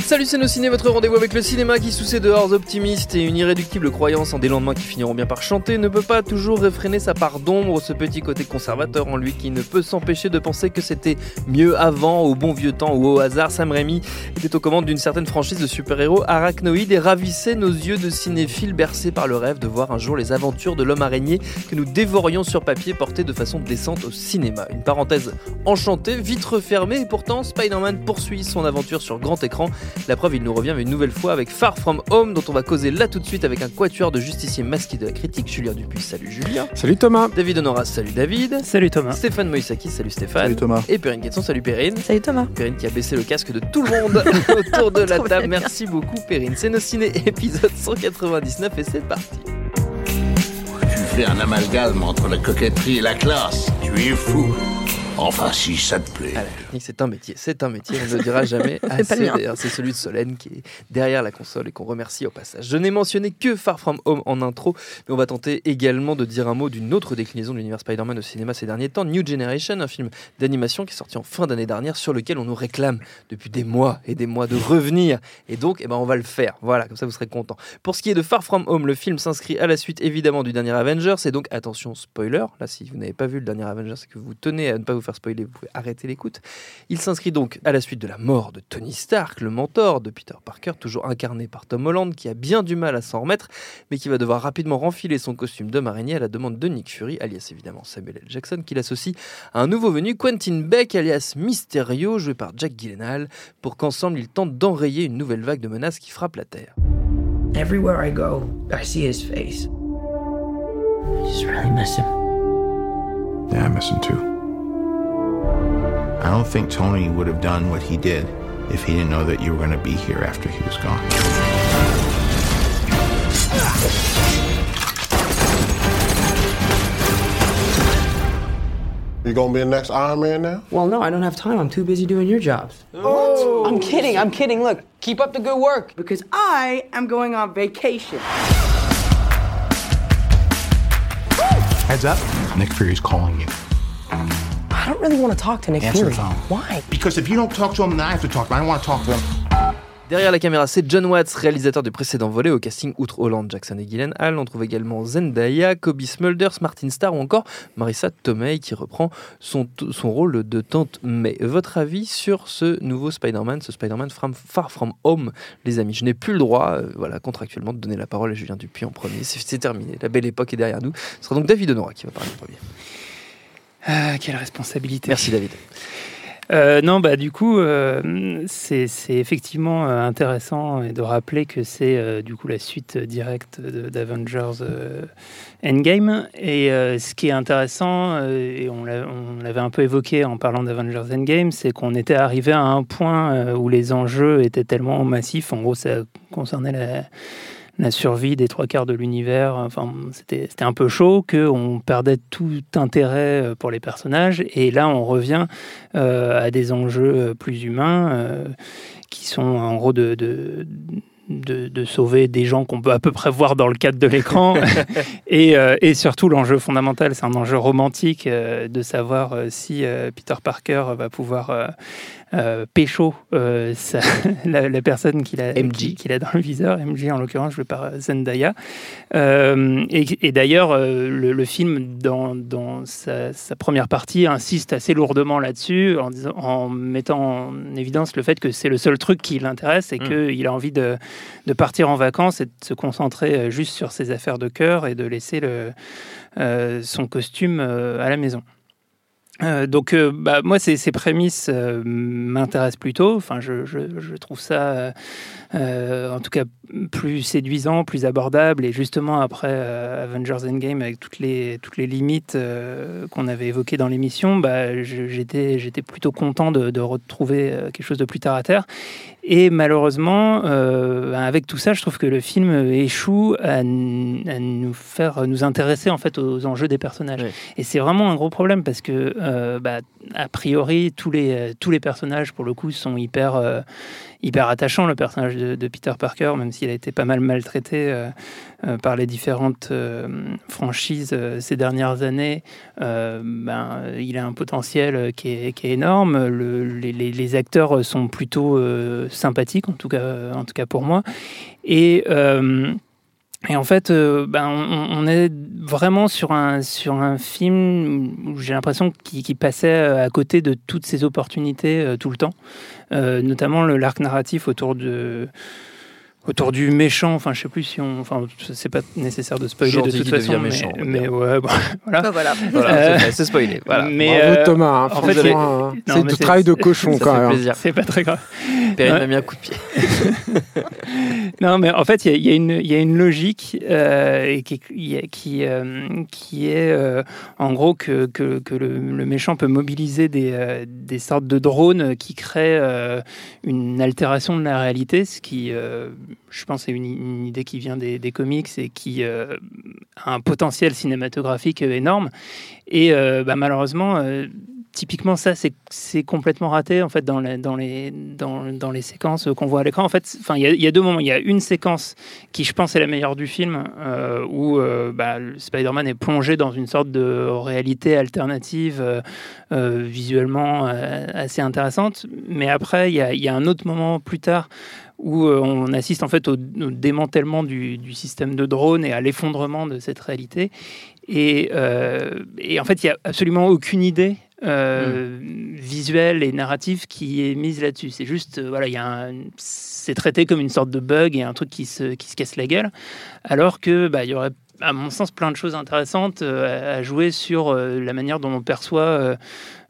Salut c'est nos ciné, votre rendez-vous avec le cinéma qui sous ses dehors optimistes et une irréductible croyance en des lendemains qui finiront bien par chanter ne peut pas toujours réfréner sa part d'ombre, ce petit côté conservateur en lui qui ne peut s'empêcher de penser que c'était mieux avant, au bon vieux temps ou au hasard. Sam Raimi était aux commandes d'une certaine franchise de super-héros arachnoïdes et ravissait nos yeux de cinéphiles bercés par le rêve de voir un jour les aventures de l'homme araignée que nous dévorions sur papier portées de façon décente au cinéma. Une parenthèse enchantée, vite refermée et pourtant Spider-Man poursuit son aventure sur grand écran la preuve, il nous revient une nouvelle fois avec Far From Home, dont on va causer là tout de suite avec un quatuor de justiciers masqués de la critique, Julien Dupuis. Salut Julien. Salut Thomas. David Honoras, salut David. Salut Thomas. Stéphane Moïsaki, salut Stéphane. Salut Thomas. Et Perrine Quetzon, salut Perrine. Salut Thomas. Perrine qui a baissé le casque de tout le monde autour de la table. Merci beaucoup Perrine. C'est nos ciné épisode 199 et c'est parti. Tu fais un amalgame entre la coquetterie et la classe. Tu es fou. Enfin, si ça te plaît. Ah, c'est un métier, c'est un métier, on ne le dira jamais C'est assez. C'est celui de Solène qui est derrière la console et qu'on remercie au passage. Je n'ai mentionné que Far From Home en intro, mais on va tenter également de dire un mot d'une autre déclinaison de l'univers Spider-Man au cinéma ces derniers temps, New Generation, un film d'animation qui est sorti en fin d'année dernière, sur lequel on nous réclame depuis des mois et des mois de revenir. Et donc, eh ben, on va le faire. Voilà, comme ça vous serez contents. Pour ce qui est de Far From Home, le film s'inscrit à la suite évidemment du dernier Avengers, et donc attention, spoiler, là si vous n'avez pas vu le dernier Avengers et que vous tenez à ne pas vous faire spoiler, vous pouvez arrêter l'écoute. Il s'inscrit donc à la suite de la mort de Tony Stark, le mentor de Peter Parker, toujours incarné par Tom Holland, qui a bien du mal à s'en remettre, mais qui va devoir rapidement renfiler son costume d'homme araignée à la demande de Nick Fury, alias évidemment Samuel L. Jackson, qui l'associe à un nouveau venu, Quentin Beck, alias Mysterio, joué par Jack Gyllenhaal, pour qu'ensemble ils tentent d'enrayer une nouvelle vague de menaces qui frappe la Terre. Everywhere I go, I see his face. I just really miss him. Yeah, I miss him too. I don't think Tony would have done what he did if he didn't know that you were going to be here after he was gone. You gonna be the next Iron Man now? Well, no, I don't have time. I'm too busy doing your jobs. What? I'm kidding. I'm kidding. Look, keep up the good work. Because I am going on vacation. Heads up. Nick Fury's calling you. I don't really want to talk to Nick Answer Fury. Why? Because if you don't talk to him, then I have to talk to him. I don't want to talk to him. Derrière la caméra, c'est John Watts, réalisateur du précédent volet. Au casting, outre Holland, Jackson et Gyllenhaal, on trouve également Zendaya, Kobe Smulders, Martin Starr ou encore Marissa Tomei qui reprend son, son rôle de tante May. Votre avis sur ce nouveau Spider-Man, ce Spider-Man from- Far From Home, les amis? Je n'ai plus le droit, euh, voilà, contractuellement, de donner la parole à Julien Dupuis en premier. C'est c'est terminé, la belle époque est derrière nous. Ce sera donc David Honora qui va parler en premier. Ah, quelle responsabilité. Merci David. Euh, non, bah du coup, euh, c'est effectivement euh, intéressant de rappeler que c'est euh, du coup la suite directe d'Avengers Endgame. Et ce qui est intéressant, et on l'a- on l'avait un peu évoqué en parlant d'Avengers Endgame, c'est qu'on était arrivé à un point où les enjeux étaient tellement massifs. En gros, ça concernait la la survie des trois quarts de l'univers. Enfin, c'était un peu chaud, qu'on perdait tout intérêt euh, pour les personnages. Et là, on revient euh, à des enjeux euh, plus humains euh, qui sont en gros de, de, de- de sauver des gens qu'on peut à peu près voir dans le cadre de l'écran. et, euh, et surtout, l'enjeu fondamental, c'est un enjeu romantique euh, de savoir euh, si Peter Parker va pouvoir. Euh, pécho euh, la, la personne qu'il a, qui- qu'il a dans le viseur, MJ en l'occurrence, joué par euh, Zendaya. Euh, et et d'ailleurs, euh, le, le film, dans, dans sa, sa première partie, insiste assez lourdement là-dessus, en, mettant en évidence le fait que c'est le seul truc qui l'intéresse et Mm. qu'il a envie de, de partir en vacances et de se concentrer juste sur ses affaires de cœur et de laisser le, son costume à la maison. Euh, donc, euh, bah, moi, ces, ces prémices euh, m'intéressent plutôt. Enfin, je, trouve ça, en tout cas, plus séduisant, plus abordable. Et justement, après Avengers Endgame, avec toutes les, toutes les limites qu'on avait évoquées dans l'émission, bah, j'étais plutôt content de, de retrouver quelque chose de plus terre à terre. Et malheureusement, euh, avec tout ça, je trouve que le film échoue à, nous faire nous intéresser en fait aux enjeux des personnages. Et c'est vraiment un gros problème parce que, euh, bah, a priori, tous les, tous les personnages, pour le coup, sont hyper, euh, hyper attachant, le personnage de, Peter Parker, même s'il a été pas mal maltraité euh, euh, par les différentes euh, franchises ces dernières années. Ben, il a un potentiel qui est, énorme. Le- les, acteurs sont plutôt sympathiques, en tout cas, en tout cas pour moi. Et et en fait, euh, ben, on, est vraiment sur un, sur un film où j'ai l'impression qu'il passait euh, à côté de toutes ces opportunités euh, tout le temps, Euh, notamment l'arc narratif autour de autour du méchant. Enfin, je sais plus si on, enfin, c'est pas nécessaire de spoiler Gentil de toute qui façon, devient mais, méchant, mais ouais, bon, voilà. Bah, voilà. Voilà, Euh, c'est spoilé. Voilà. Mais Bravo euh, Thomas, hein, en fait, hein. c'est mais du travail de cochon Ça quand fait même. plaisir. c'est pas très grave. Perrine Ouais. m'a mis un coup de pied. Non, mais en fait, il y y, a une- il y a une logique euh, et qui, il y a- qui, euh, qui est euh, en gros que, que, que le, le méchant peut mobiliser des, euh, des sortes de drones qui créent euh, une altération de la réalité, ce qui, euh, je pense, est une, une idée qui vient des, des comics et qui euh, a un potentiel cinématographique énorme. Et euh, bah, malheureusement, euh, typiquement ça c'est complètement raté en fait dans les séquences qu'on voit à l'écran. En fait enfin il y, a- deux moments. Il y a une séquence qui je pense est la meilleure du film euh, où euh, bah, Spider-Man est plongé dans une sorte de réalité alternative euh, euh, visuellement assez intéressante. Mais après il y a, un autre moment plus tard où on assiste en fait au, démantèlement du, système de drone et à l'effondrement de cette réalité. Et, et en fait il n'y a absolument aucune idée euh, visuelle et narrative qui est mise là-dessus. C'est juste, euh, voilà, il y a c'est traité comme une sorte de bug et un truc qui se, qui se casse la gueule, alors que bah, y aurait, à mon sens, plein de choses intéressantes euh, à, jouer sur euh, la manière dont on perçoit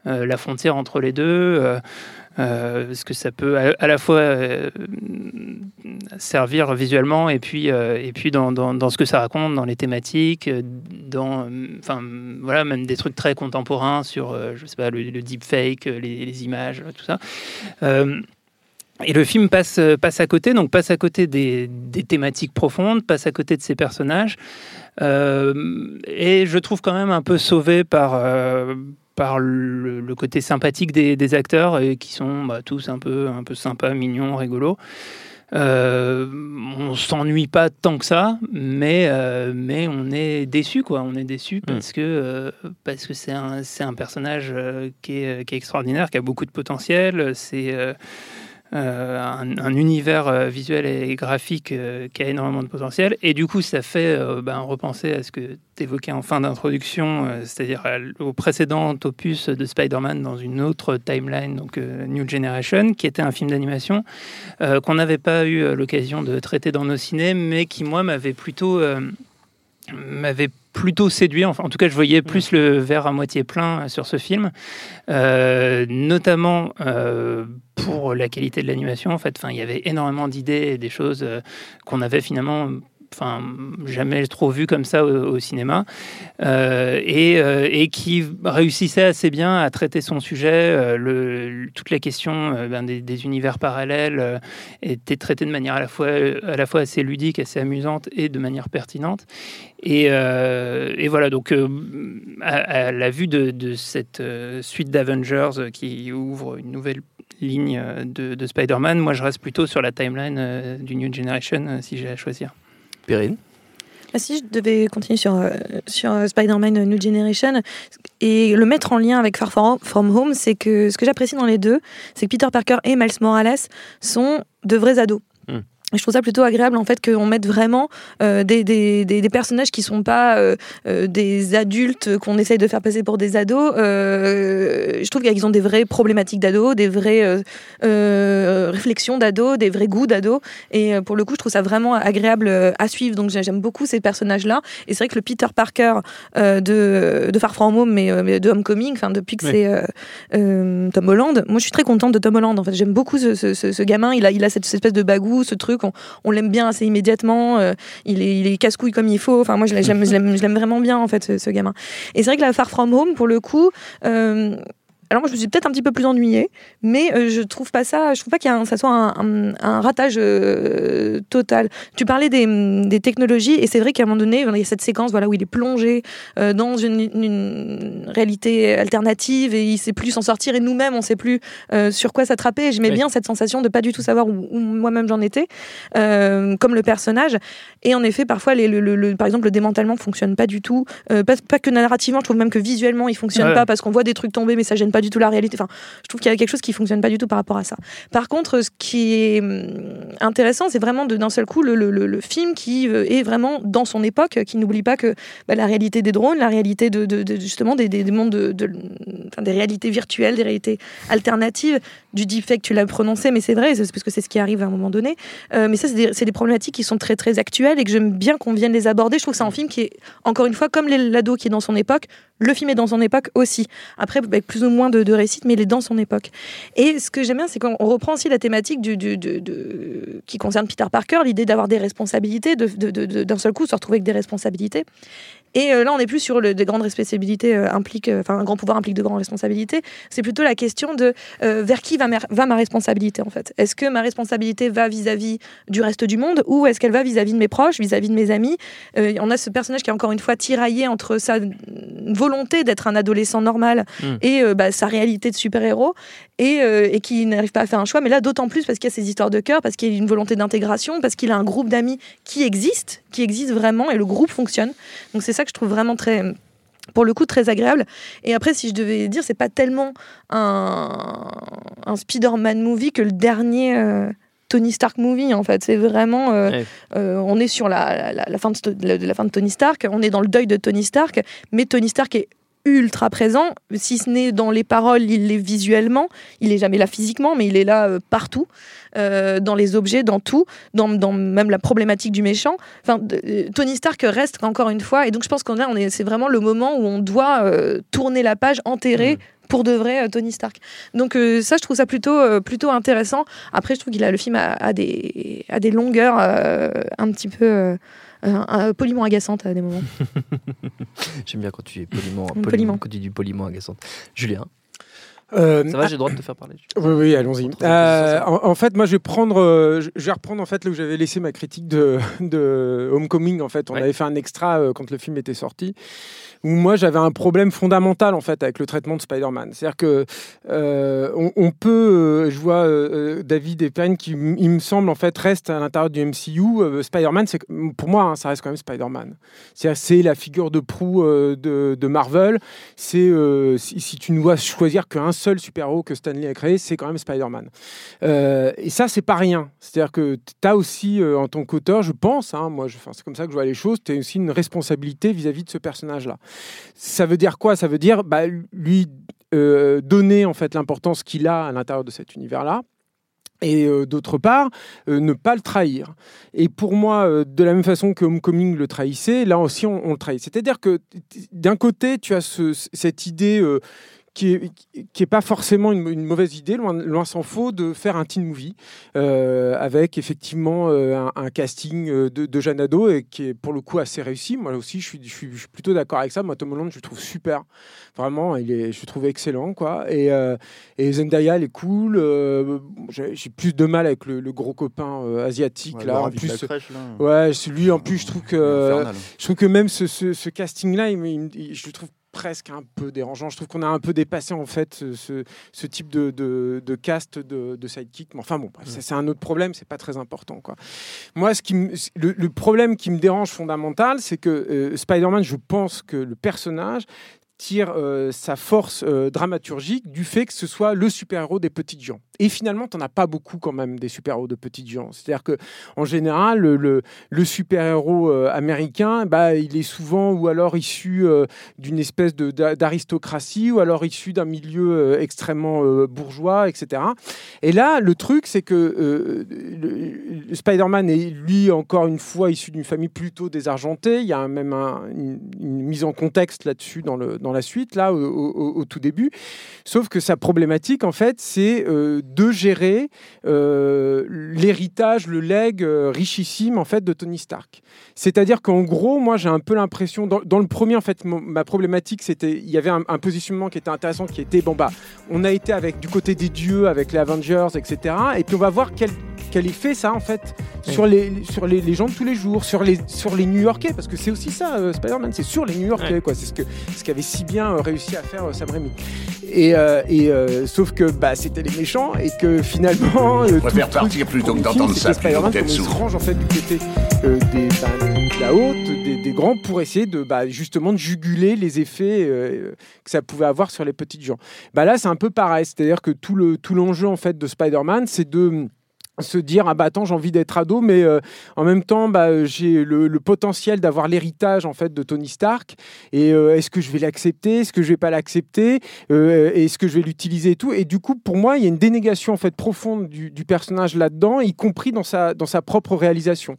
la frontière entre les deux. Euh, parce que ça peut à, la fois euh, servir visuellement et puis, euh, et puis dans, dans, ce que ça raconte, dans les thématiques, dans, enfin, voilà, même des trucs très contemporains sur, je sais pas, le, le deepfake, les, images, tout ça. Et le film passe, passe à côté, donc passe à côté des, des thématiques profondes, passe à côté de ses personnages. Et je trouve quand même un peu sauvé par, par le, le côté sympathique des, des acteurs, et qui sont bah, tous un peu, un peu sympas, mignons, rigolos. Euh, on s'ennuie pas tant que ça, mais, euh, mais on est déçu, quoi. On est déçu parce que euh, parce que c'est un, un personnage euh, qui, est, qui est extraordinaire, qui a beaucoup de potentiel. C'est un, un univers euh, visuel et graphique euh, qui a énormément de potentiel. Et du coup, ça fait euh, ben, repenser à ce que tu évoquais en fin d'introduction, euh, c'est-à-dire au précédent opus de Spider-Man dans une autre timeline, donc euh, New Generation, qui était un film d'animation euh, qu'on n'avait pas eu euh, l'occasion de traiter dans nos ciné, mais qui, moi, m'avait plutôt, euh, m'avait plutôt séduit. Enfin, en tout cas, je voyais plus le verre à moitié plein euh, sur ce film, euh, notamment euh, pour la qualité de l'animation. En fait, enfin, il y avait énormément d'idées et des choses euh, qu'on avait finalement enfin jamais trop vu comme ça au, cinéma euh, et, euh, et qui réussissait assez bien à traiter son sujet euh, toute la question ben, des, univers parallèles était traitée de manière à la fois assez ludique assez amusante et de manière pertinente. Et, voilà donc à, la vue de, cette suite d'Avengers qui ouvre une nouvelle ligne de, de Spider-Man moi je reste plutôt sur la timeline du New Generation si j'ai à choisir Si je devais continuer sur, euh, sur euh, Spider-Man New Generation et le mettre en lien avec Far From Home, c'est que ce que j'apprécie dans les deux, c'est que Peter Parker et Miles Morales sont de vrais ados. Je trouve ça plutôt agréable en fait qu'on mette vraiment euh, des, des, des, des personnages qui sont pas euh, euh, des adultes qu'on essaye de faire passer pour des ados. Je trouve qu'ils ont des vraies problématiques d'ados, des vraies réflexions d'ados, des vrais goûts d'ados. Et pour le coup, je trouve ça vraiment agréable à suivre. Donc j'ai- j'aime beaucoup ces personnages-là. Et c'est vrai que le Peter Parker de, de Far From Home, mais, mais de Homecoming, enfin depuis que Oui. c'est Tom Holland, moi je suis très contente de Tom Holland. En fait, j'aime beaucoup ce, ce- ce- ce gamin. Il a, il a cette, cette espèce de bagou, ce truc. On, l'aime bien assez immédiatement. euh, il est, il est casse-couille comme il faut. Enfin, moi je l'aime, vraiment bien en fait ce, ce gamin. Et c'est vrai que la Far From Home, pour le coup. euh, alors moi je me suis peut-être un petit peu plus ennuyée, mais euh, je trouve pas ça, je trouve pas qu'il y a un- ça soit un, un- un ratage euh, total. Tu parlais des, des technologies et c'est vrai qu'à un moment donné, il y a cette séquence voilà où il est plongé euh, dans une, une réalité alternative et il sait plus s'en sortir et nous-mêmes on sait plus euh, sur quoi s'attraper. J'aimais Oui. bien cette sensation de pas du tout savoir où, où moi-même j'en étais, comme le personnage. Et en effet, parfois, les, le, le- le- par exemple, le démantèlement fonctionne pas du tout. Pas, pas que narrativement, je trouve même que visuellement, il fonctionne Ouais. pas parce qu'on voit des trucs tomber, mais ça gêne pas du tout la réalité. Enfin, je trouve qu'il y a quelque chose qui fonctionne pas du tout par rapport à ça. Par contre, ce qui est hum, intéressant, c'est vraiment de- d'un seul coup le, le- le- film qui euh, est vraiment dans son époque, qui n'oublie pas que bah, la réalité des drones, la réalité de, justement des, des- des mondes de, enfin, des réalités virtuelles, des réalités alternatives, du deepfake, tu l'as prononcé, mais c'est vrai, c'est parce que c'est ce qui arrive à un moment donné. Euh, mais ça, c'est des, des problématiques qui sont très très actuelles et que j'aime bien qu'on vienne les aborder. Je trouve que c'est un film qui est, encore une fois, comme l'ado qui est dans son époque, le film est dans son époque aussi. Après, avec plus ou moins de, de récits, mais il est dans son époque. Et ce que j'aime bien, c'est qu'on on reprend aussi la thématique du, qui concerne Peter Parker, l'idée d'avoir des responsabilités, d'un seul coup se retrouver avec des responsabilités. Et euh, là, on n'est plus sur le, des grandes responsabilités euh, impliquent, euh, enfin un grand pouvoir implique de grandes responsabilités. C'est plutôt la question de euh, vers qui va ma, va ma responsabilité en fait? Est-ce que ma responsabilité va vis-à-vis du reste du monde ou est-ce qu'elle va vis-à-vis de mes proches, vis-à-vis de mes amis? Euh, On a ce personnage qui est encore une fois tiraillé entre sa volonté d'être un adolescent normal Mm. et euh, bah, sa réalité de super-héros et, et qui n'arrive pas à faire un choix. Mais là, d'autant plus parce qu'il y a ces histoires de cœur, parce qu'il y a une volonté d'intégration, parce qu'il a un groupe d'amis qui existe, qui existe vraiment et le groupe fonctionne. Donc c'est ça que je trouve vraiment très pour le coup très agréable. Et après si je devais dire c'est pas tellement un, un Spider-Man movie que le dernier euh, Tony Stark movie en fait. C'est vraiment euh, Ouais. euh, on est sur la, la- la fin de, la- fin de Tony Stark. On est dans le deuil de Tony Stark. Mais Tony Stark est ultra présent. Si ce n'est dans les paroles il l'est visuellement. Il est jamais là physiquement mais il est là partout euh, dans les objets dans tout dans, dans même la problématique du méchant Enfin, de- euh, Tony Stark reste encore une fois, et donc je pense qu'on on est, c'est vraiment le moment où on doit euh, tourner la page, enterrer pour de vrai Tony Stark. Donc euh, ça, je trouve ça plutôt, euh, plutôt intéressant. Après, je trouve qu'il a le film a, a des, a des longueurs euh, un petit peu poliment agaçantes à des moments. J'aime bien quand tu es poliment, Poliment. poliment, quand tu dis poliment agaçante. Julien, Euh, ça va, j'ai le droit de te faire parler. Oui, oui, allons-y. Euh, en, en fait, moi, je vais prendre, euh, je vais reprendre en fait là où j'avais laissé ma critique de, de Homecoming. En fait, on Ouais. avait fait un extra euh, quand le film était sorti, où moi j'avais un problème fondamental en fait avec le traitement de Spider-Man. C'est-à-dire que euh, on, peut, euh, je vois euh, euh, David et Penn qui, il me semble en fait reste à l'intérieur du MCU. Spider-Man, pour moi, hein, ça reste quand même Spider-Man. C'est la figure de proue de, Marvel. C'est si, tu ne dois choisir qu'un seul super-héros que Stanley a créé, c'est quand même Spider-Man. Et ça, c'est pas rien. C'est-à-dire que tu as aussi, en tant qu'auteur, je pense, hein, moi, c'est comme ça que je vois les choses, tu as aussi une responsabilité vis-à-vis de ce personnage-là. Ça veut dire quoi? Ça veut dire bah, lui euh, donner en fait l'importance qu'il a à l'intérieur de cet univers-là. Et euh, d'autre part, euh, ne pas le trahir. Et pour moi, de la même façon que Homecoming le trahissait, là aussi on, le trahit. C'est-à-dire que d'un côté, tu as ce- cette idée qui est, qui est pas forcément une, une mauvaise idée, loin, loin s'en faut, de faire un teen movie euh, avec effectivement euh, un, un casting euh, de, de Jeanne Ado et qui est pour le coup assez réussi. Moi aussi, je suis, je suis, je suis plutôt d'accord avec ça. Moi, Tom Holland, je le trouve super. Vraiment, il est, je le trouve excellent. Quoi. Et, euh, et Zendaya, elle est cool. Euh, J'ai plus de mal avec le, le gros copain asiatique. Ouais, là, en plus, crèche, là. Ouais, celui en plus, je trouve que je trouve que même ce, ce- il me- il- je le trouve presque un peu dérangeant. Je trouve qu'on a un peu dépassé en fait ce, type de, de- de cast de, de sidekick. Mais enfin bon, bref, ça, c'est un autre problème. C'est pas très important, quoi. Moi, ce qui me- le, le problème qui me dérange fondamental, c'est que euh, Spider-Man, je pense que le personnage tire euh, sa force euh, dramaturgique du fait que ce soit le super-héros des petites gens. Et finalement, tu n'en as pas beaucoup quand même des super-héros de petites gens. C'est-à-dire que en général, le, super-héros euh, américain, bah, il est souvent ou alors issu d'une espèce d'aristocratie ou alors issu d'un milieu extrêmement bourgeois, etc. Et là, le truc, c'est que Spider-Man est, lui, encore une fois, issu d'une famille plutôt désargentée. Il y a même un- une, mise en contexte là-dessus dans le, dans la suite, là, au, au- au tout début. Sauf que sa problématique, en fait, c'est euh, de gérer euh, l'héritage, le leg euh, richissime, en fait, de Tony Stark. C'est-à-dire qu'en gros, moi, j'ai un peu l'impression, dans, dans le premier, en fait, ma problématique, c'était, il y avait un, un positionnement qui était intéressant, qui était, bon, bah, on a été avec du côté des dieux, avec les Avengers, etc. Et puis on va voir quel, quel effet ça en fait, sur, les, sur les, les gens de tous les jours, sur les, sur les New-Yorkais, parce que c'est aussi ça, euh, Spider-Man, c'est sur les New-Yorkais, quoi. C'est ce que ce qu'avait si bien euh, réussi à faire euh, Sam Raimi. Et, euh, et euh, sauf que bah, c'était les méchants et que finalement. tout préfère partir plutôt que d'entendre ça plutôt que se range en fait du côté euh, des, bah, de la haute, des, des grands, pour essayer de bah, justement de juguler les effets que ça pouvait avoir sur les petites gens. Bah là, c'est un peu pareil, c'est-à-dire que tout le tout l'enjeu en fait de Spider-Man, c'est de se dire ah bah attends j'ai envie d'être ado mais euh, en même temps bah, j'ai le, potentiel d'avoir l'héritage en fait de Tony Stark. Et euh, est-ce que je vais l'accepter? Est-ce que je vais pas l'accepter? Euh, est-ce que je vais l'utiliser et tout? Et du coup pour moi il y a une dénégation en fait profonde du, personnage là-dedans y compris dans sa dans sa propre réalisation.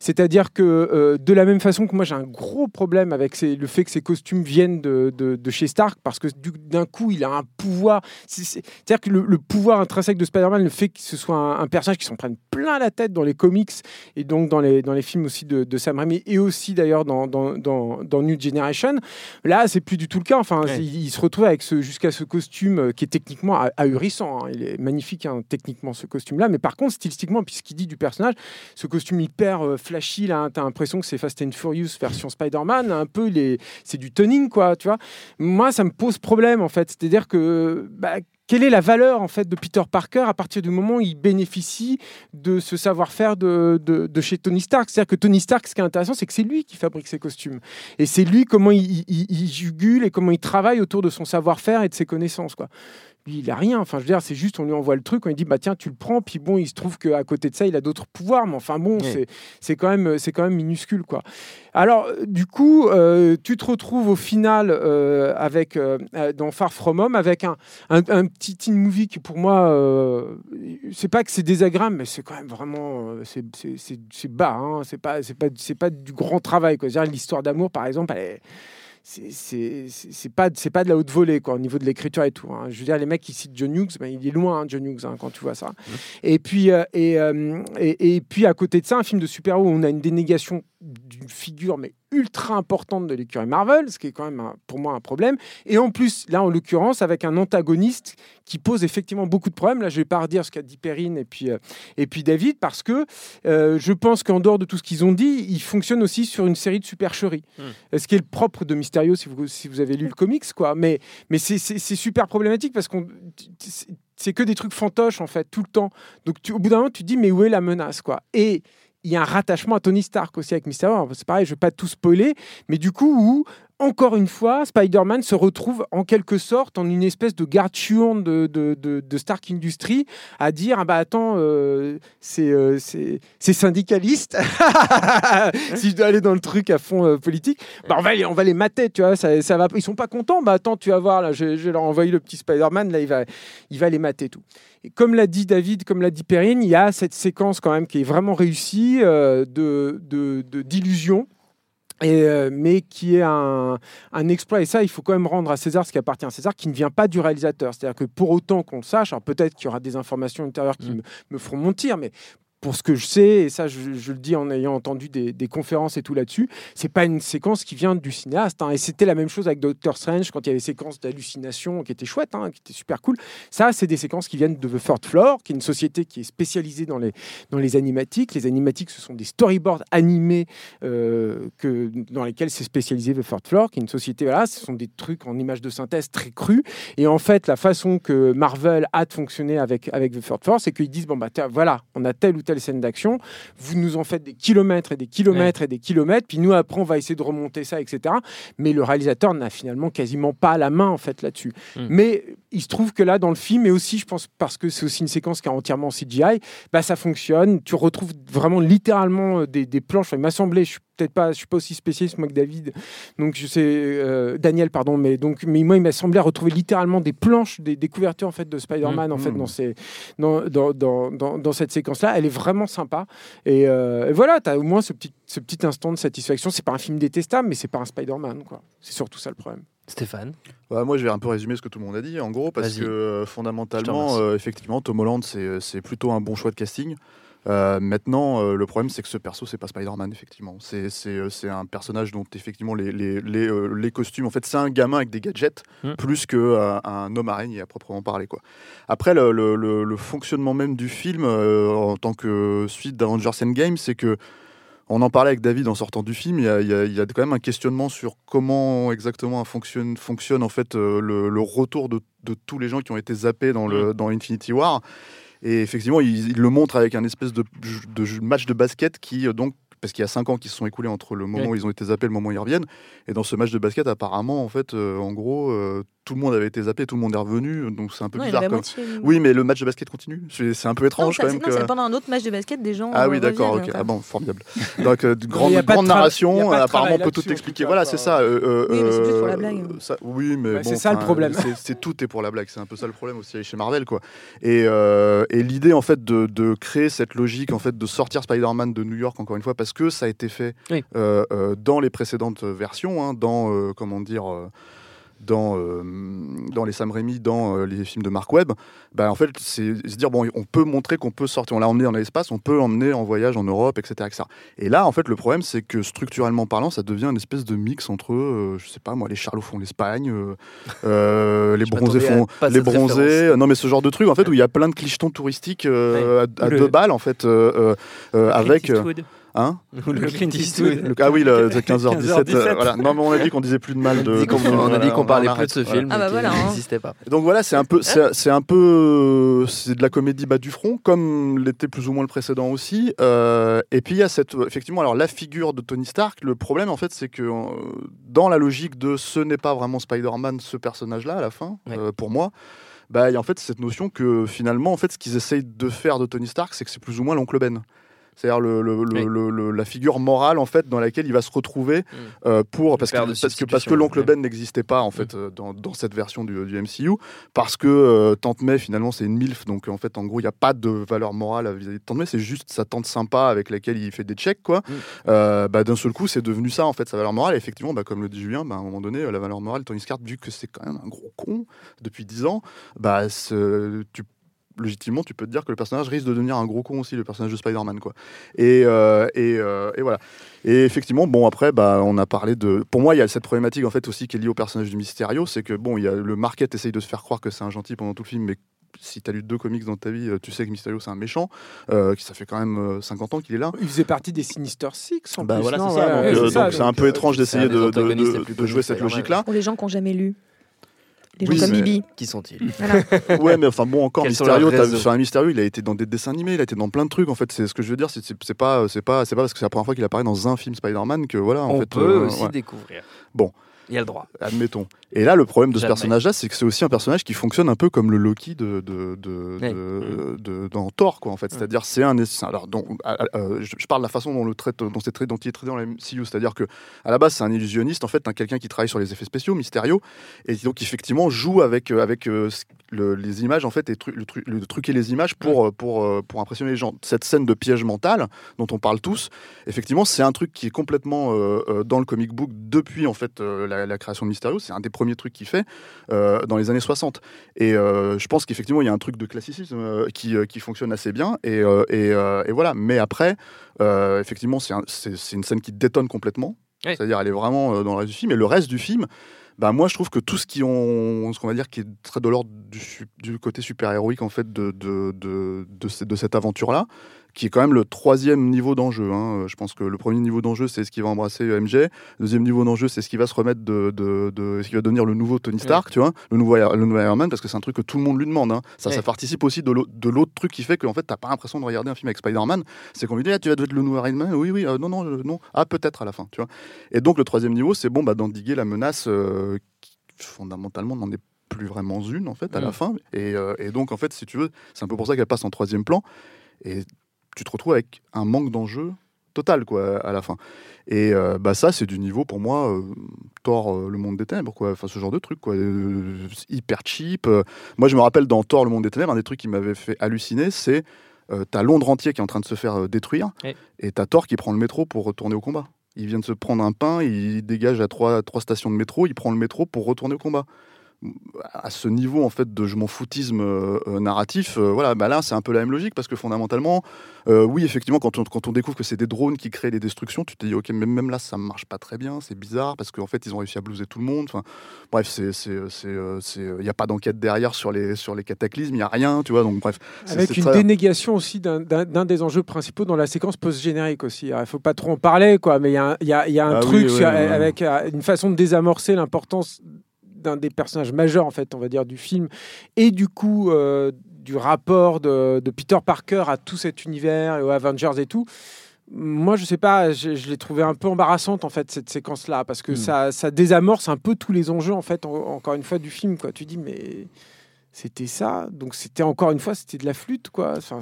C'est-à-dire que de la même façon que moi j'ai un gros problème avec le fait que ces costumes viennent de, de, chez Stark parce que du- d'un coup il a un pouvoir. C'est- c'est- c'est-à-dire que le, pouvoir intrinsèque de Spider-Man, le fait que ce soit un personnage qui s'en prenne plein la tête dans les comics et donc dans les, dans les films aussi de, de Sam Raimi et aussi d'ailleurs dans, dans, dans, dans New Generation, là c'est plus du tout le cas. Enfin, il, il se retrouve avec ce, jusqu'à ce costume euh, qui est techniquement ah- ahurissant. hein. Il est magnifique hein, techniquement ce costume-là, mais par contre stylistiquement, puis ce qu'il dit du personnage, ce costume hyper euh, flashy, là, hein, t'as l'impression que c'est Fast and Furious version Spider-Man, un peu, il est- c'est du toning, quoi, tu vois. Moi, ça me pose problème, en fait. C'est-à-dire que, bah, quelle est la valeur, en fait, de Peter Parker à partir du moment où il bénéficie de ce savoir-faire de, de, chez Tony Stark? C'est-à-dire que Tony Stark, ce qui est intéressant, c'est que c'est lui qui fabrique ses costumes. Et c'est lui comment il, il- il jugule et comment il travaille autour de son savoir-faire et de ses connaissances, quoi. Lui, il a rien. Enfin, je veux dire, c'est juste, on lui envoie le truc, on lui dit, bah tiens, tu le prends. Puis bon, il se trouve qu'à côté de ça, il a d'autres pouvoirs. Mais enfin, bon, c'est c'est quand même, c'est quand même minuscule, quoi. Alors, euh, du coup, euh, tu te retrouves au final euh, avec euh, dans Far From Home avec un, un, un petit teen movie qui, pour moi, c'est pas que c'est désagréable, mais c'est quand même vraiment, c'est- bas. Hein. C'est pas, c'est pas, c'est pas du grand travail. quoi. L'histoire d'amour, par exemple, elle est c'est- pas c'est pas de la haute volée quoi au niveau de l'écriture et tout hein. je veux dire les mecs qui citent John Hughes ben, il est loin hein, John Hughes hein, quand tu vois ça et puis euh, et, euh, et, et puis à côté de ça un film de super-héros où on a une dénégation d'une figure mais ultra importante de l'écurie Marvel ce qui est quand même un- pour moi un problème. Et en plus là en l'occurrence avec un antagoniste qui pose effectivement beaucoup de problèmes. Là je vais pas redire ce qu'a dit Perrine et puis euh, et puis David parce que euh, je pense qu'en dehors de tout ce qu'ils ont dit ils fonctionnent aussi sur une série de supercheries. Euh, ce qui est le propre de Mysterio si vous, si vous avez lu le comics quoi. Mais mais c'est- super problématique parce qu'on c'est- c'est que des trucs fantoches en fait tout le temps. Donc tu- au bout d'un moment tu te dis mais où est la menace quoi? Et il y a un rattachement à Tony Stark aussi avec Mysterio Alors, c'est pareil je vais pas tout spoiler mais du coup où encore une fois, Spider-Man se retrouve en quelque sorte en une espèce de garde chiourne de, de, de- Stark Industries à dire ah bah attends euh, c'est euh, syndicaliste. Si je dois aller dans le truc à fond euh, politique. Bah, on va les, on va les mater tu vois ça, ça ils sont pas contents. Bah attends tu vas voir là je, je leur envoyer le petit Spider-Man là il va il va les mater tout. Et comme l'a dit David comme l'a dit Perrine il y a cette séquence quand même qui est vraiment réussie euh, de de- d'illusion et, euh, mais qui est un, un exploit. Et ça, il faut quand même rendre à César ce qui appartient à César, qui ne vient pas du réalisateur. C'est-à-dire que pour autant qu'on le sache, alors peut-être qu'il y aura des informations intérieures qui me, me feront mentir, mais pour ce que je sais, et ça je, le dis en ayant entendu des, conférences et tout là-dessus, c'est pas une séquence qui vient du cinéaste. hein. Et c'était la même chose avec Doctor Strange quand il y avait des séquences d'hallucination qui étaient chouettes, hein, qui étaient super cool. Ça, c'est des séquences qui viennent de The Third Floor, qui est une société qui est spécialisée dans les, dans les animatiques. Les animatiques, ce sont des storyboards animés euh, que, dans lesquels s'est spécialisé The Third Floor, qui est une société, voilà, ce sont des trucs en images de synthèse très crus. Et en fait, la façon que Marvel a de fonctionner avec, avec The Third Floor, c'est qu'ils disent, bon, bah, voilà, on a telle ou telle scène d'action, vous nous en faites des kilomètres et des kilomètres et des kilomètres, puis nous, après, on va essayer de remonter ça, etc. Mais le réalisateur n'a finalement quasiment pas la main, en fait, là-dessus. Mm. Mais il se trouve que là, dans le film, et aussi, je pense, parce que c'est aussi une séquence qui est entièrement en CGI, bah, ça fonctionne. Tu retrouves vraiment littéralement euh, des, des planches. Enfin, il m'a semblé, je suis peut-être pas, je suis pas aussi spécialiste moi que David, donc je sais euh, Daniel, pardon, mais donc, mais moi, il m'a semblé retrouver littéralement des planches, des, des couvertures en fait de Spider-Man en fait dans ces, dans, dans, dans, dans, dans cette séquence-là. Elle est vraiment sympa. Et, euh, et voilà, tu as au moins ce petit, ce petit instant de satisfaction. C'est pas un film détestable, mais c'est pas un Spider-Man, quoi. C'est surtout ça le problème. Stéphane Ouais, moi, je vais un peu résumer ce que tout le monde a dit, en gros, parce que euh, fondamentalement, euh, effectivement, Tom Holland, c'est c'est plutôt un bon choix de casting. Euh, maintenant, euh, le problème, c'est que ce perso, c'est pas Spider-Man, effectivement. C'est c'est, euh, c'est un personnage dont, effectivement, les, les, les, euh, les costumes, en fait, c'est un gamin avec des gadgets, Hmm. plus qu'un un homme araignée à proprement parler. Quoi. Après, le, le- le- le fonctionnement même du film, en tant que suite d'Avengers Endgame, c'est que on en parlait avec David en sortant du film. Il y a, il y a- il y a quand même un questionnement sur comment exactement fonctionne, fonctionne en fait le, retour de, de tous les gens qui ont été zappés dans, le, dans Infinity War. Et effectivement, il, il le montre avec un espèce de, match de basket qui euh, donc parce qu'il y a cinq ans qui se sont écoulés entre le moment Oui. où ils ont été zappés et le moment où ils reviennent. Et dans ce match de basket, apparemment, en fait, euh, en gros, euh, tout le monde avait été zappé, tout le monde est revenu, donc c'est un peu Non, bizarre. quand moitié. Oui, mais le match de basket continue. C'est un peu Non, étrange ça, quand même. non, que- c'est pendant un autre match de basket, des gens. ah oui, d'accord, ok. enfin. Ah bon, formidable. Donc, euh, de grande, narration, apparemment, on peut tout expliquer. Voilà, c'est ça. euh, euh, Oui, mais c'est juste pour la blague. ça- oui, mais Ouais, bon, c'est ça le problème. c'est- tout est pour la blague. C'est un peu ça le problème aussi chez Marvel, quoi. Et, euh, et l'idée, en fait, de, de créer cette logique, en fait, de sortir Spider-Man de New York, encore une fois, parce que ça a été fait Oui. euh, euh, dans les précédentes versions, hein, dans, euh, comment dire. Euh, dans, euh, dans les Sam Raimi, dans euh, les films de Mark Webb, bah, en fait, c'est se dire, bon, on peut montrer qu'on peut sortir, on l'a emmené dans l'espace, on peut emmener en voyage en Europe, etc. etc. Et là, en fait, le problème, c'est que structurellement parlant, ça devient une espèce de mix entre, euh, je sais pas moi, les Charlots font l'Espagne, euh, euh, les bronzés font les bronzés, référence. non mais ce genre de truc, en fait, où il y a plein de clichetons touristiques euh, à, à Le- deux balles, en fait, euh, euh, euh, avec. Euh. Hein Le Clint Eastwood. Le- ah oui, le, 15h17. 15h17. euh, voilà. Non, mais on a dit qu'on disait plus de mal de. On a dit qu'on- de- on a dit qu'on voilà, parlait plus de ce film. Ah bah voilà, hein. n'existait pas. donc voilà, c'est un peu, c'est c'est un peu, c'est de la comédie bas du front, comme l'était plus ou moins le précédent aussi. Euh, et puis il y a cette, effectivement, alors la figure de Tony Stark. Le problème en fait, c'est que euh, dans la logique de ce n'est pas vraiment Spider-Man, ce personnage-là à la fin, Ouais. euh, pour moi. Bah, il y a en fait cette notion que finalement, en fait, ce qu'ils essayent de faire de Tony Stark, c'est que c'est plus ou moins l'oncle Ben. C'est-à-dire le, le- le- Oui. le- le- la figure morale en fait dans laquelle il va se retrouver euh, pour parce que, parce que parce que l'oncle ouais. Ben n'existait pas en fait euh, dans, dans cette version du, du MCU parce que euh, Tante May finalement c'est une milf donc en fait en gros il n'y a pas de valeur morale vis-à-vis de Tante May c'est juste sa tante sympa avec laquelle il fait des checks quoi Mm. Euh, bah, d'un seul coup c'est devenu ça en fait sa valeur morale et effectivement bah, comme le dit Julien bah, à un moment donné la valeur morale de Tony Stark vu que c'est quand même un gros con depuis 10 ans bah tu légitimement, tu peux te dire que le personnage risque de devenir un gros con aussi, le personnage de Spider-Man, quoi. Et, euh, et, euh, et voilà. Et effectivement, bon, après, bah, on a parlé de. Pour moi, il y a cette problématique, en fait, aussi qui est liée au personnage du Mysterio, c'est que, bon, il y a le market essaye de se faire croire que c'est un gentil pendant tout le film, mais si tu as lu deux comics dans ta vie, euh, tu sais que Mysterio, c'est un méchant, euh, qui ça fait quand même euh, 50 ans qu'il est là. Il faisait partie des Sinister Six en Bah plus. voilà, c'est ouais, ouais, euh, un peu étrange d'essayer des de, de- jouer cette logique-là. Pour les gens qui n'ont jamais lu. Les gens Oui, comme mais- Bibi. Qui sont-ils Voilà. ouais, mais enfin bon, encore Mysterio, sur un Mysterio, il a été dans des dessins animés, il a été dans plein de trucs. En fait, c'est ce que je veux dire, c'est pas, c'est pas, c'est pas parce que c'est la première fois qu'il apparaît dans un film Spider-Man que voilà, en On fait. peut euh, aussi ouais. découvrir. Bon. Il y a le droit. Admettons. Et là, le problème de ce personnage-là, c'est que c'est aussi un personnage qui fonctionne un peu comme le Loki de, de, de, de- dans Thor, quoi, en fait. C'est-à-dire, c'est un. Alors, à- euh, je, parle de la façon dont, le traite, dont, c'est traité- dont il est traité dans la MCU. C'est-à-dire que à la base, c'est un illusionniste, en fait, un quelqu'un qui travaille sur les effets spéciaux, Mysterio, et donc, effectivement, joue avec, euh, avec euh, le- les images, en fait, et tru- le, tru- le truquer les images pour, euh, pour, euh, pour impressionner les gens. Cette scène de piège mental, dont on parle tous, effectivement, c'est un truc qui est complètement euh, euh, dans le comic book depuis en fait euh, la, la création de Mysterio. C'est un des premiers trucs qu'il fait euh, dans les années 60. Et euh, je pense qu'effectivement, il y a un truc de classicisme euh, qui, qui fonctionne assez bien. Et, et, et voilà. Mais après, effectivement, c'est un- une scène qui détonne complètement. Oui. C'est-à-dire, elle est vraiment dans le reste du film. Et le reste du film. Bah moi, je trouve que tout ce qui ce qu'on va dire, qui est très de l'ordre du, côté super héroïque en fait de de, de, de, de cette aventure-là, qui est quand même le troisième niveau d'enjeu. hein. Je pense que le premier niveau d'enjeu, c'est ce qui va embrasser MJ. Le deuxième niveau d'enjeu, c'est ce qui va se remettre de, de, de- ce qui va devenir le nouveau Tony Stark, tu vois, le nouveau, Iron- le nouveau Iron Man, parce que c'est un truc que tout le monde lui demande. hein. Ça, Ouais. ça participe aussi de l'au- de l'autre truc qui fait qu'en fait, t'as pas l'impression de regarder un film avec Spider-Man. C'est qu'on lui dit, ah, tu vas être le nouveau Iron Man? Oui, oui, euh, non, non, euh, non. Ah, peut-être à la fin, tu vois. Et donc, le troisième niveau, c'est bon, bah, d'endiguer la menace euh, qui, fondamentalement, n'en est plus vraiment une, en fait, à la Mm. fin. Et, euh, et donc, en fait, si tu veux, c'est un peu pour ça qu'elle passe en troisième plan. Et tu te retrouves avec un manque d'enjeu total quoi à la fin. Et euh, bah ça c'est du niveau pour moi euh, Thor euh, le monde des ténèbres quoi. Enfin ce genre de truc quoi. Hyper cheap moi je me rappelle dans Thor le monde des ténèbres un des trucs qui m'avait fait halluciner c'est t'as Londres entier qui est en train de se faire détruire Ouais. et t'as Thor qui prend le métro pour retourner au combat. Il vient de se prendre un pain, il dégage à trois, trois stations de métro, il prend le métro pour retourner au combat. À ce niveau en fait de je m'en foutisme euh, narratif, euh, voilà, bah là c'est un peu la même logique parce que fondamentalement, euh, oui effectivement quand on, quand on découvre que c'est des drones qui créent les destructions, tu te dis ok même, même là ça marche pas très bien, c'est bizarre parce qu'en fait ils ont réussi à blouser tout le monde. Enfin, bref, c'est c'est il n'y a pas d'enquête derrière sur les sur les cataclysmes, il y a rien, tu vois donc bref. Avec une très- dénégation aussi d'un- des enjeux principaux dans la séquence post-générique aussi. Il faut pas trop en parler, quoi, mais il y a y a- y a un Ah oui, truc ouais, sur- ouais, ouais. avec une façon de désamorcer l'importance d'un des personnages majeurs, en fait, on va dire, du film, et du coup euh, du rapport de, de Peter Parker à tout cet univers et aux Avengers et tout. Moi, je sais pas, je, je l'ai trouvé un peu embarrassante en fait cette séquence-là parce que Hmm. ça, ça désamorce un peu tous les enjeux en fait, en- encore une fois du film. Quoi, tu dis mais c'était ça, donc c'était encore une fois c'était de la flûte quoi. Enfin,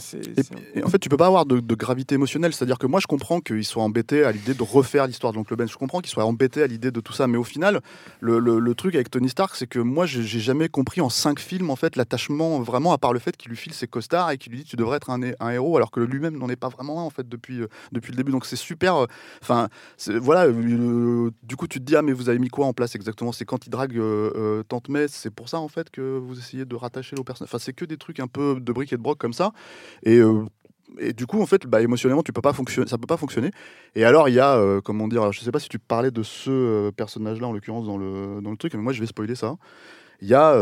et en fait, tu peux pas avoir de, de gravité émotionnelle. C'est-à-dire que moi, je comprends qu'ils soient embêtés à l'idée de refaire l'histoire de l'oncle Ben. Je comprends qu'ils soient embêtés à l'idée de tout ça. Mais au final, le, le- le truc avec Tony Stark, c'est que moi, j'ai jamais compris en cinq films, en fait, l'attachement vraiment, à part le fait qu'il lui file ses costards et qu'il lui dit tu devrais être un, hé- un héros, alors que lui-même n'en est pas vraiment un, en fait, depuis, euh, depuis le début. Donc c'est super. euh, Enfin, voilà. euh, du coup, tu te dis ah, mais vous avez mis quoi en place exactement? C'est quand il drague Tante May, c'est pour ça, en fait, que vous essayez de rattacher au personnage. Enfin, c'est que des trucs un peu de briques et de broc comme ça. Et euh, et du coup, en fait, bah, émotionnellement, tu peux pas fonctionner, ça peut pas fonctionner. Et alors, il y a, euh, comment dire, alors, je sais pas si tu parlais de ce euh, personnage-là, en l'occurrence, dans le, dans le truc, mais moi, je vais spoiler ça. Il y a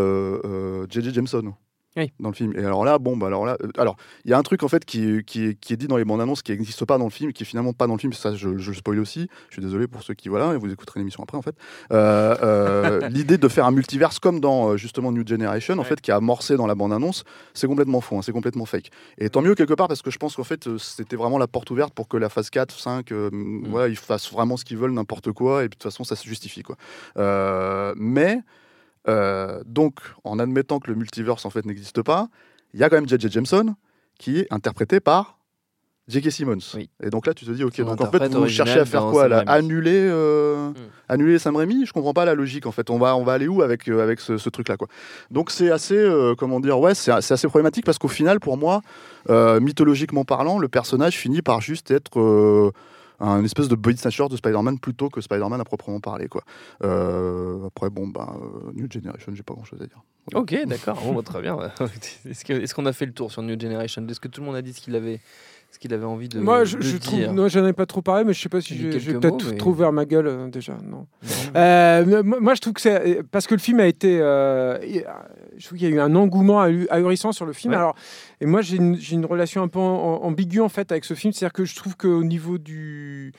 J.J. Jameson. Oui. Dans le film. Et alors là, bon, bah alors là, euh, alors il y a un truc en fait qui, qui, est- qui est dit dans les bandes annonces qui n'existe pas dans le film, qui est finalement pas dans le film. Ça, je, je le spoil aussi. Je suis désolé pour ceux qui voilà, et vous écouterez l'émission après en fait. Euh, euh, L'idée de faire un multiverse comme dans justement New Generation, en Ouais. fait, qui a amorcé dans la bande annonce, c'est complètement faux, hein, c'est complètement fake. Et tant mieux quelque part parce que je pense qu'en fait c'était vraiment la porte ouverte pour que la phase 4, 5, euh, voilà, ils fassent vraiment ce qu'ils veulent, n'importe quoi, et puis de toute façon ça se justifie quoi. Mais euh, donc en admettant que le multiverse en fait n'existe pas, il y a quand même J.J. Jameson qui est interprété par J.K. Simmons. Oui. Et donc là tu te dis ok Son donc en fait vous cherchez à faire quoi là. Annuler euh, Mm. annuler Sam Raimi? Je comprends pas la logique en fait. On va on va aller où avec euh, avec ce, ce truc là quoi? Donc c'est assez comment dire ouais c'est assez problématique parce qu'au final pour moi mythologiquement parlant le personnage finit par juste être un espèce de body snatcher de Spider-Man plutôt que Spider-Man à proprement parler quoi. Euh, après bon bah euh, New Generation j'ai pas grand chose à dire. Ok, d'accord. Bah, très bien. Est-ce que- est-ce qu'on a fait le tour sur New Generation? Est-ce que tout le monde a dit ce qu'il avait, ce qu'il avait envie de, Moi, je, de je dire trouve, non, j'en ai pas trop parlé, mais je sais pas si j'ai peut-être mais- trop vers ma gueule euh, déjà. Non. Euh, moi, je trouve que c'est parce que le film a été, euh, je trouve qu'il y a eu un engouement ahu- ahurissant sur le film. Ouais. Alors, et moi, j'ai une, j'ai une relation un peu ambiguë en fait avec ce film, c'est-à-dire que je trouve qu'au niveau du euh,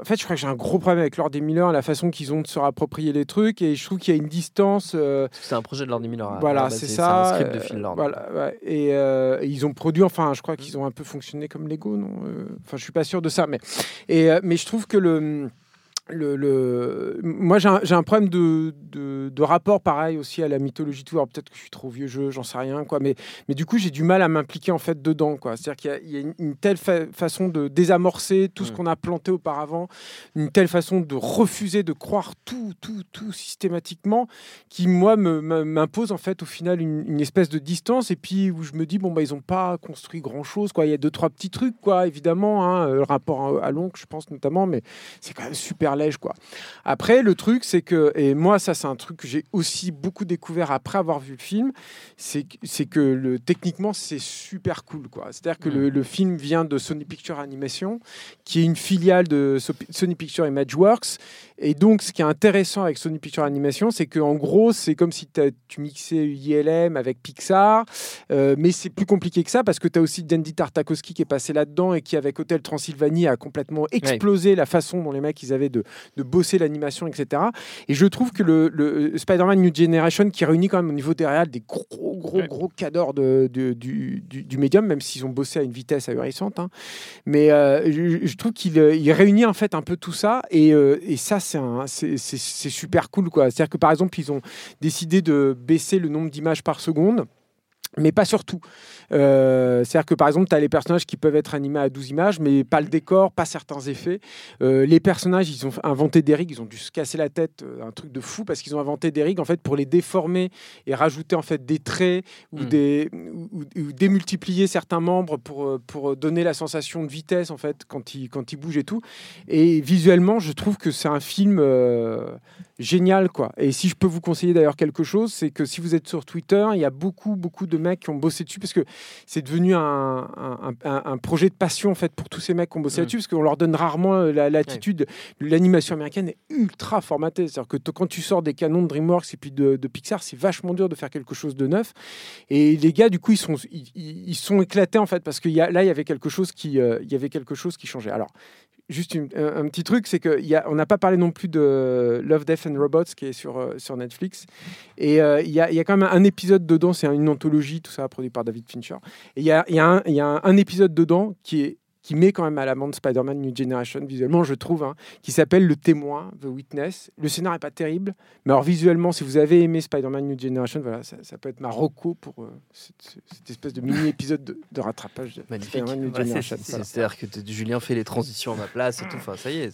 en fait, je crois que j'ai un gros problème avec Lord des Miller, la façon qu'ils ont de se réapproprier les trucs, et je trouve qu'il y a une distance. euh, C'est un projet de Lord Miller. à la voilà, c'est C'est ça. un script de euh, Phil Lord. Voilà, ouais. et, euh, et ils ont produit, enfin, je crois qu'ils ont un peu fonctionné comme Lego, non Euh, Enfin, je suis pas sûr de ça, mais et euh, mais je trouve que le le, le- moi j'ai un, problème de, de, de rapport pareil aussi à la mythologie tout. Alors peut-être que je suis trop vieux jeu j'en sais rien quoi. Mais mais du coup j'ai du mal à m'impliquer en fait dedans quoi. C'est à dire qu'il y a- il y, a une, une telle fa- façon de désamorcer tout ce qu'on a planté auparavant une telle façon de refuser de croire tout tout tout systématiquement qui moi m'impose en fait au final une, une espèce de distance. Et puis où je me dis bon bah ils ont pas construit grand chose quoi. Il y a deux trois petits trucs quoi évidemment hein, le rapport à, à l'oncle je pense notamment mais c'est quand même super quoi. Après le truc c'est que et moi ça c'est un truc que j'ai aussi beaucoup découvert après avoir vu le film c'est que- le techniquement c'est super cool quoi. C'est à dire que le, le film vient de Sony Picture Animation qui est une filiale de So- Sony Picture Imageworks et donc, ce qui est intéressant avec Sony Picture Animation, c'est qu'en gros, c'est comme si tu mixais ILM avec Pixar, euh, mais c'est plus compliqué que ça parce que tu as aussi Dandy Tartakovsky qui est passé là-dedans et qui, avec Hotel Transylvanie, a complètement explosé la façon dont les mecs ils avaient de, de bosser l'animation, etc. Et je trouve que le, le Spider-Man New Generation, qui réunit quand même au niveau des réals des gros, gros, gros cadors de, de- du, du, du médium, même s'ils ont bossé à une vitesse ahurissante, hein. mais euh, je, je trouve qu'il euh, il réunit en fait un peu tout ça et, euh, et ça c'est un- c'est c'est- c'est super cool quoi c'est à dire que par exemple ils ont décidé de baisser le nombre d'images par seconde mais pas surtout. Euh, C'est-à-dire que par exemple, tu as les personnages qui peuvent être animés à 12 images, mais pas le décor, pas certains effets. Euh, les personnages, ils ont inventé des rigs, ils ont dû se casser la tête, euh, un truc de fou, parce qu'ils ont inventé des rigs en fait pour les déformer et rajouter en fait des traits ou, Mm. des, ou, ou démultiplier certains membres pour, euh, pour donner la sensation de vitesse en fait quand ils, quand ils bougent et tout. Et visuellement, je trouve que c'est un film génial quoi. Et si je peux vous conseiller d'ailleurs quelque chose, c'est que si vous êtes sur Twitter, il y a beaucoup beaucoup de mecs qui ont bossé dessus parce que c'est devenu un, un, un- un projet de passion en fait pour tous ces mecs qui ont bossé Mm. là-dessus parce qu'on leur donne rarement la l'attitude. L'animation américaine est ultra formatée, c'est-à-dire que quand tu sors des canons de DreamWorks et puis de, de Pixar, c'est vachement dur de faire quelque chose de neuf. Et les gars, du coup, ils sont ils, ils- ils sont éclatés en fait parce que y a, là, il y avait quelque chose qui euh, il y avait quelque chose qui changeait. Alors Juste un, petit truc, c'est qu'on n'a pas parlé non plus de Love, Death and Robots qui est sur, euh, sur Netflix. Et euh, il y, a, quand même un épisode dedans, c'est une anthologie, tout ça produit par David Fincher. Et il y a, un épisode dedans qui est qui met quand même à l'amende Spider-Man New Generation visuellement, je trouve, hein, qui s'appelle Le Témoin, The Witness. Le scénario n'est pas terrible, mais alors visuellement, si vous avez aimé Spider-Man New Generation, voilà, ça, ça peut être ma reco pour euh, cette, cette espèce de mini-épisode de, de rattrapage de. Spider-Man New Ouais, Generation. Voilà. C'est-à-dire que Julien fait les transitions à ma place et tout. Enfin, ça y est,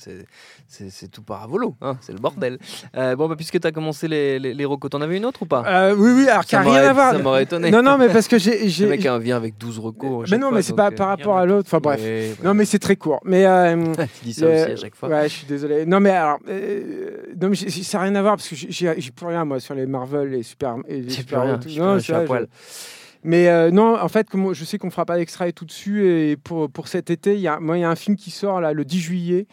c'est- tout paravolo. Hein, c'est le bordel. Euh, bon, bah, puisque tu as commencé les, les, les recos, t'en avais une autre ou pas? Euh, oui, oui, alors qui n'a rien à voir. Ça m'aurait étonné. Non, non, mais parce que j'ai. Le mec vient avec 12 recos. Mais non, mais c'est pas par rapport à l'autre. Enfin bref. Ouais, Non, mais c'est très court. Mais euh, Tu dis ça aussi à chaque fois. Ouais, je suis désolé. Non, mais alors, euh, non, mais ça n'a rien à voir parce que j'ai j'ai- plus rien moi sur les Marvel et super et les super rien, tout. je suis Non, je suis à poil. Mais euh, non, en fait, comme je sais qu'on fera pas d'extra et tout dessus, et pour, pour cet été, il y a, moi, il y a un film qui sort là le 10 juillet,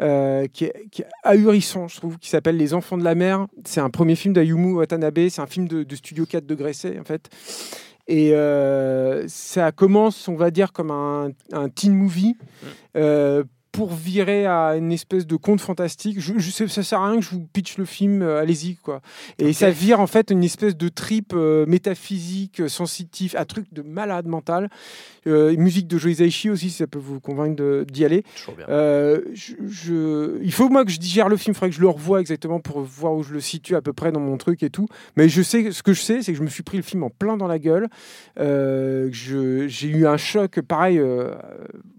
euh, qui, est, qui est ahurissant, je trouve, qui s'appelle Les Enfants de la mer. C'est un premier film d'Ayumu Watanabe, c'est un film de, de Studio 4 degrés C, en fait. Et euh, ça commence, on va dire, comme un, un teen movie. euh, pour virer à une espèce de conte fantastique, je, je sais, ça sert à rien que je vous pitch le film, euh, allez-y quoi. Et ça vire en fait une espèce de trip euh, métaphysique, euh, sensitif, un truc de malade mental. Musique de Joe Hisaishi aussi, si ça peut vous convaincre d'y aller. Toujours bien. Je, je- il faut moi que je digère le film, il faudrait que je le revoie exactement pour voir où je le situe à peu près dans mon truc et tout. Mais je sais, ce que je sais, c'est que je me suis pris le film en plein dans la gueule. J'ai eu un choc, pareil.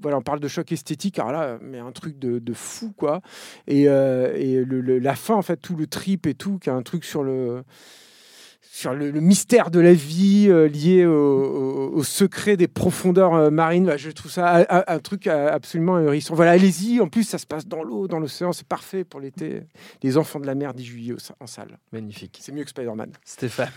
voilà, on parle de choc esthétique, alors là, mais un truc de, de fou quoi. Et, euh, et le- le- la fin, en fait, tout le trip et tout, qui est un truc sur le sur le, le mystère de la vie euh, lié au, au- au secret des profondeurs euh, marines. Bah, je trouve ça un, truc absolument ahurissant. Voilà, allez-y. En plus, ça se passe dans l'eau, dans l'océan. C'est parfait pour l'été. Les enfants de la mer, 10 juillet au- en salle. Magnifique. C'est mieux que Spider-Man. Stéphane,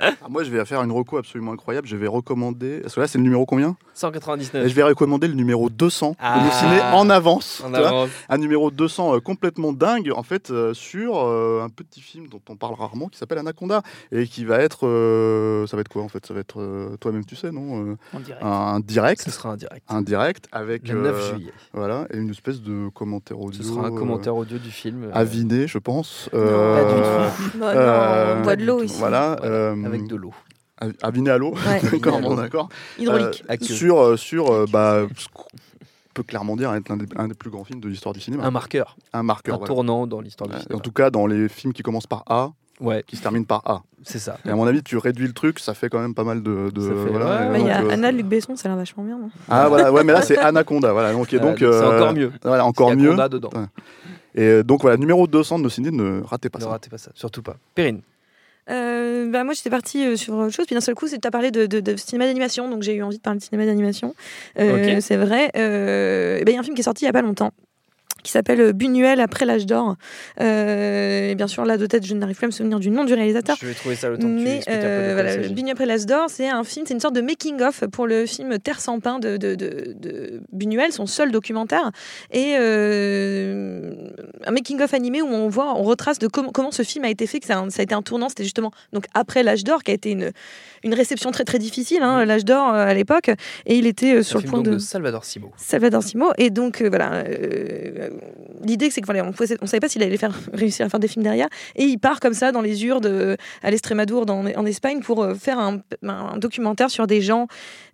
Ah, moi, je vais faire une reco absolument incroyable. Je vais recommander. Parce que là, c'est le numéro combien 199. Et Je vais recommander le numéro 200 Ah. de ciné en avance. En un numéro 200 euh, complètement dingue en fait euh, sur euh, un petit film dont on parle rarement qui s'appelle Anaconda et qui va être euh, ça va être quoi en fait? Ça va être euh, toi-même tu sais non Euh, En direct. un direct Ce sera un direct. un direct avec Le 9 euh, juillet. voilà et une espèce de commentaire audio Ce sera un commentaire audio du film. euh, aviné je pense pas du Bah euh, non, on boit de l'eau tout. ici. voilà, voilà, euh, avec de l'eau. av- aviné à l'eau Ouais. d'accord bon d'accord Hydraulique. Euh, sur euh, sur euh, bah ce qu'on peut clairement dire être l'un des, un des plus grands films de l'histoire du cinéma Un marqueur. un marqueur Un voilà. tournant dans l'histoire du cinéma. En tout cas, dans les films qui commencent par A, Ouais, qui se terminent par A. c'est ça. Et à mon avis, tu réduis le truc, ça fait quand même pas mal de. de- Ça fait- voilà, ouais, Il y a euh, Anna Luc Besson, ça a l'air vachement bien. non Ah voilà, ouais, mais là c'est Anaconda, voilà. Donc, et donc, c'est euh, encore mieux. Voilà, encore mieux. Conda dedans. Et euh, donc voilà, numéro 200 de nos ciné, ne ratez pas Ne ça. ratez pas ça, surtout pas. Perrine. Euh, bah, moi, j'étais partie euh, sur autre chose. Puis d'un seul coup, tu as parlé de, de- de cinéma d'animation. Donc, j'ai eu envie de parler de cinéma d'animation. Euh. C'est vrai. Euh, ben, Il y a un film qui est sorti il n'y a pas longtemps qui s'appelle euh, Buñuel après l'âge d'or. Euh, et bien sûr, là de tête, je n'arrive plus à me souvenir du nom du réalisateur. Je vais trouver ça le temps que tu Mais peu de euh, voilà. Buñuel après l'âge d'or, c'est un film, c'est une sorte de making-of pour le film Terre sans pain de, de, de, de Buñuel, son seul documentaire. Et euh, un making-of animé où on voit, on retrace de comment comment ce film a été fait, que ça, a- ça a été un tournant, c'était justement donc après l'âge d'or, qui a été une, une réception très très difficile, hein, l'âge d'or à l'époque. Et il était sur le film point de... Salvador Simo. Salvador Simo. Et donc, voilà, l'idée, c'est que voilà, on ne savait pas s'il allait faire, réussir à faire des films derrière. Et il part comme ça dans les Urdes, à l'Estrémadour, en Espagne, pour euh, faire un, un documentaire sur des gens,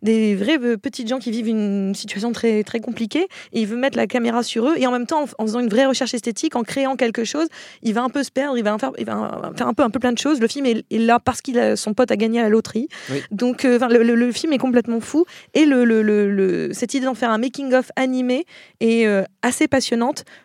des vrais euh, petites gens qui vivent une situation très, très compliquée. Et il veut mettre la caméra sur eux. Et en même temps, en, en faisant une vraie recherche esthétique, en créant quelque chose, il va un peu se perdre, il va, faire, il va faire un peu, un peu plein de choses. Le film est, là parce qu'il a son pote a gagné à la loterie. Donc, euh, le, le, film est complètement fou. Et le, cette idée d'en faire un making-of animé est euh, assez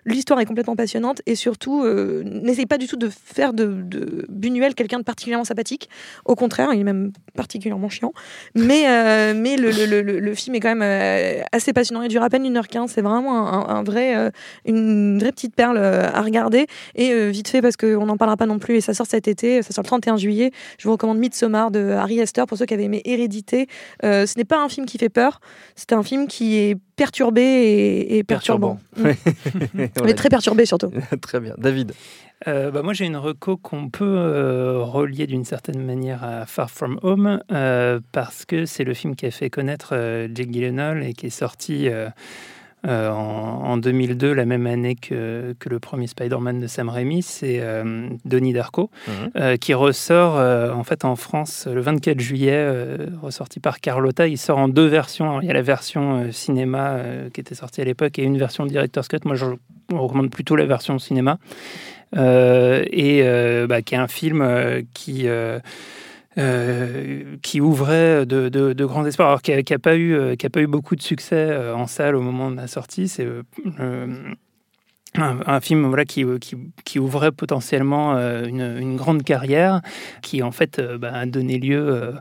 L'histoire est complètement passionnante. Et surtout, euh, n'essaye pas du tout de faire de, de Buñuel quelqu'un de particulièrement sympathique. Au contraire, il est même particulièrement chiant. Mais, mais le, film est quand même assez passionnant. Il dure à peine 1h15. C'est vraiment un, vrai, une vraie petite perle à regarder. Et vite fait, parce qu'on n'en parlera pas non plus, et ça sort cet été, ça sort le 31 juillet. Je vous recommande Midsommar de Harry Astor pour ceux qui avaient aimé Hérédité. Euh, ce n'est pas un film qui fait peur, c'est un film qui est perturbé et, perturbant. Mais très perturbé surtout. très bien. David euh, bah moi, j'ai une reco qu'on peut euh, relier d'une certaine manière à Far From Home parce que c'est le film qui a fait connaître Jake Gyllenhaal et qui est sorti euh, en, 2002, la même année que, que le premier Spider-Man de Sam Raimi, c'est euh, Denis Darko, mhm. euh, qui ressort en fait en France le 24 juillet, ressorti par Carlotta. Il sort en deux versions. il y a la version cinéma qui était sortie à l'époque et une version Director's Cut. Moi, je recommande plutôt la version cinéma. et bah, qui est un film qui euh, qui ouvrait de, grands espoirs, alors qui n'a pas, eu, euh, pas beaucoup de succès euh, en salle au moment de la sortie. Un, film voilà, qui, qui, qui, ouvrait potentiellement une, une, grande carrière, qui en fait bah, a donné lieu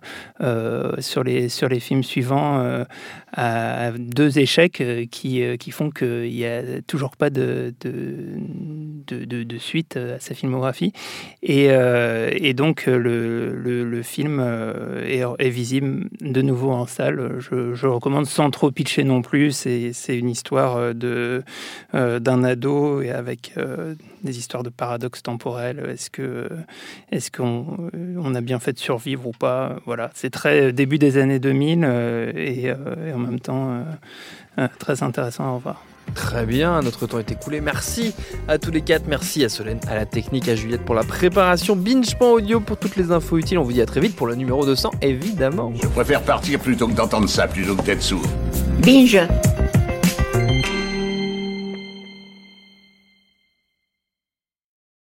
sur, les, sur les films suivants à deux échecs euh, qui, euh, qui font qu'il n'y a toujours pas de, de, suite à sa filmographie. Et, euh, et donc le, le, film est, est, visible de nouveau en salle. Je, je recommande sans trop pitcher non plus. C'est une histoire d'un ado et avec des histoires de paradoxes temporels. Est-ce que est-ce qu'on on a bien fait de survivre ou pas? Voilà, c'est très début des années 2000 et, et en même temps euh, euh, très intéressant à revoir. Très bien, notre temps est écoulé. Merci à tous les quatre. Merci à Solène, à la technique, à Juliette pour la préparation. Binge.audio pour toutes les infos utiles. On vous dit à très vite pour le numéro 200, évidemment. Je préfère partir plutôt que d'entendre ça, plutôt que d'être sourd. Binge